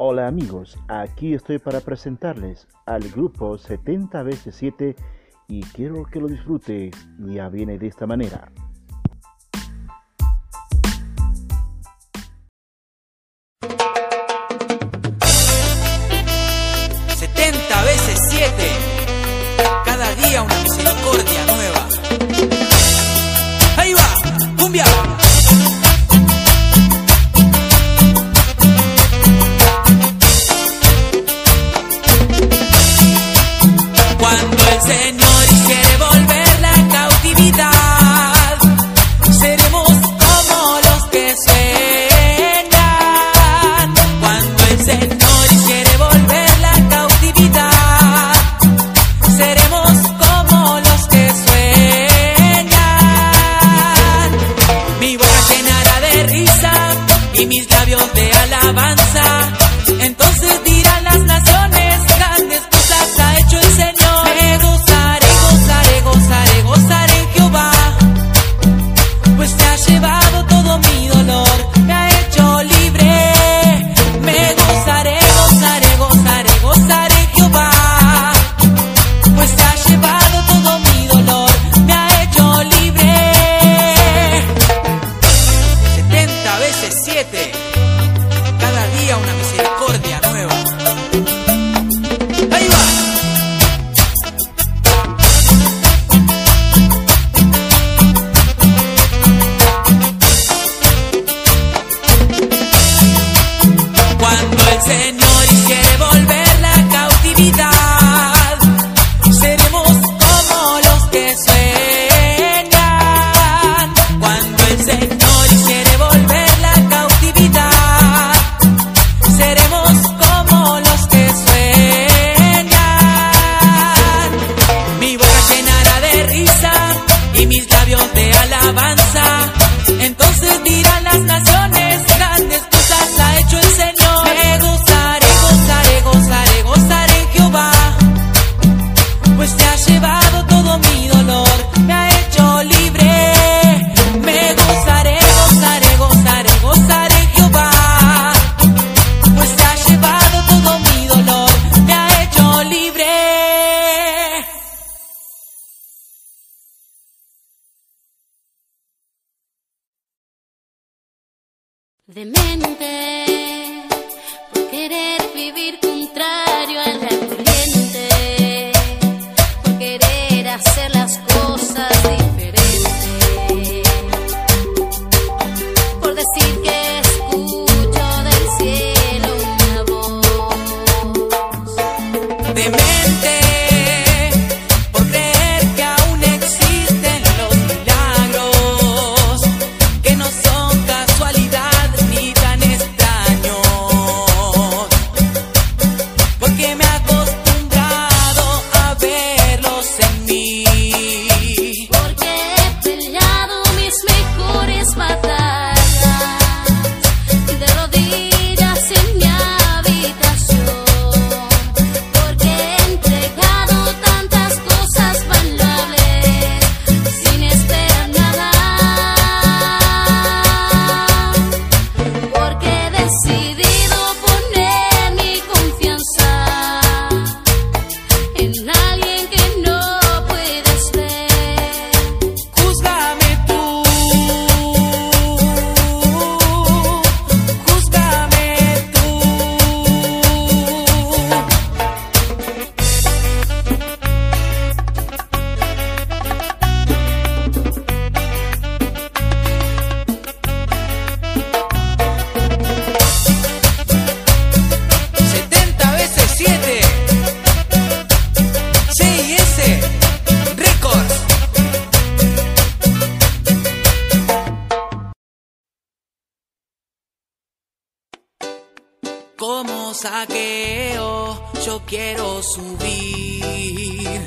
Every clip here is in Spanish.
Hola amigos, aquí estoy para presentarles al grupo 70 veces 7 y quiero que lo disfrutes. Ya viene de esta manera. por querer vivir contrario a la corriente, por querer hacer la en alguien. como saqueo, yo quiero subir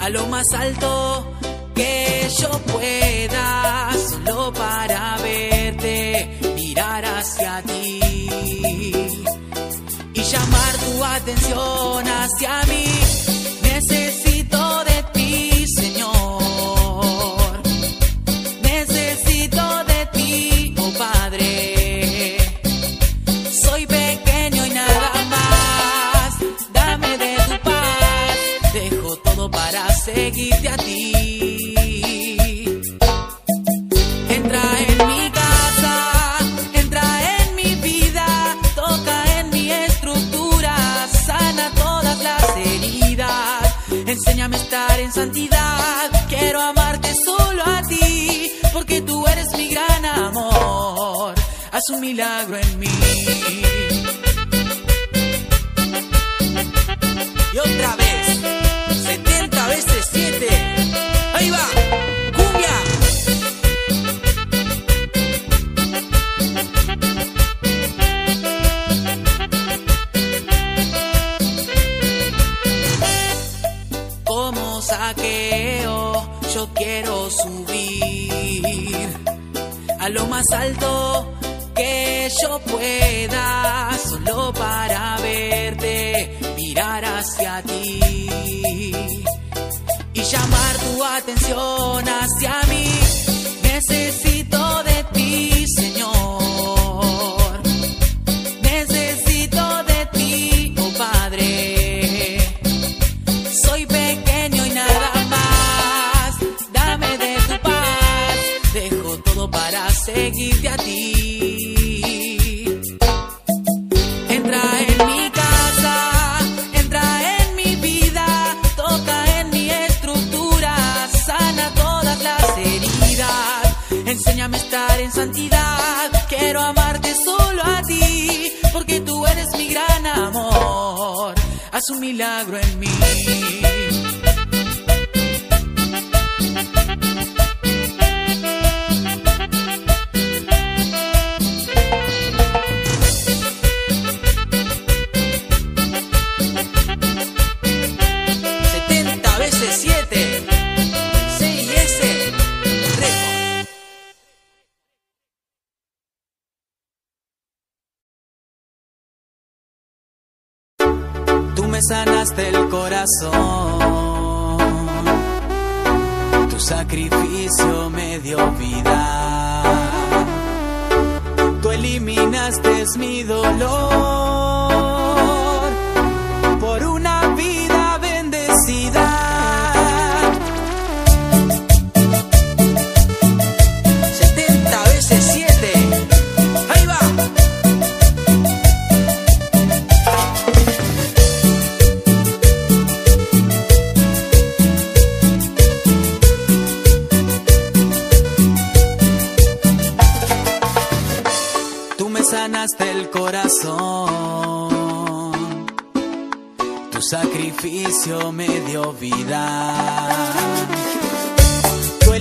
a lo más alto que yo pueda, solo para verte, mirar hacia ti y llamar tu atención hacia un milagro en mí. Y otra vez, 70 veces 7. Ahí va, cumbia. Como saqueo, yo quiero subir a lo más alto yo pueda, solo para verte, mirar hacia ti y llamar tu atención hacia mí. Necesito de ti, Señor. Necesito de ti, oh Padre. Soy pequeño y nada más. Dame de tu paz. Dejo todo para seguirte a ti. haz un milagro en mí. sanaste el corazón. Tu sacrificio me dio vida. Tú eliminaste mi dolor. corazón. Tu sacrificio me dio vida. Tú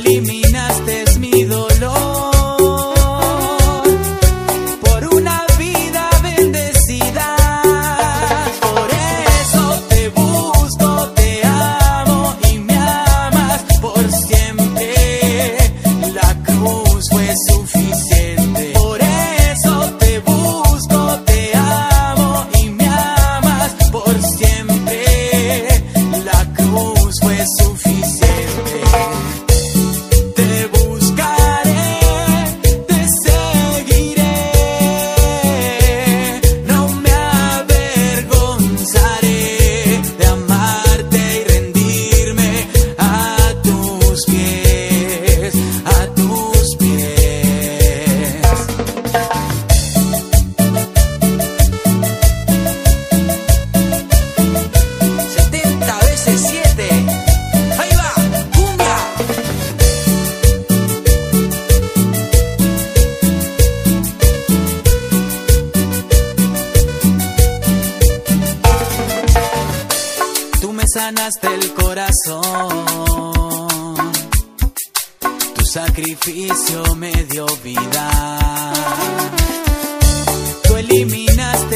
sacrificio me dio vida. Tú eliminaste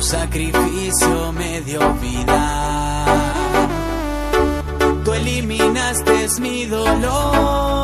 Tu sacrificio me dio vida. Tú eliminaste mi dolor.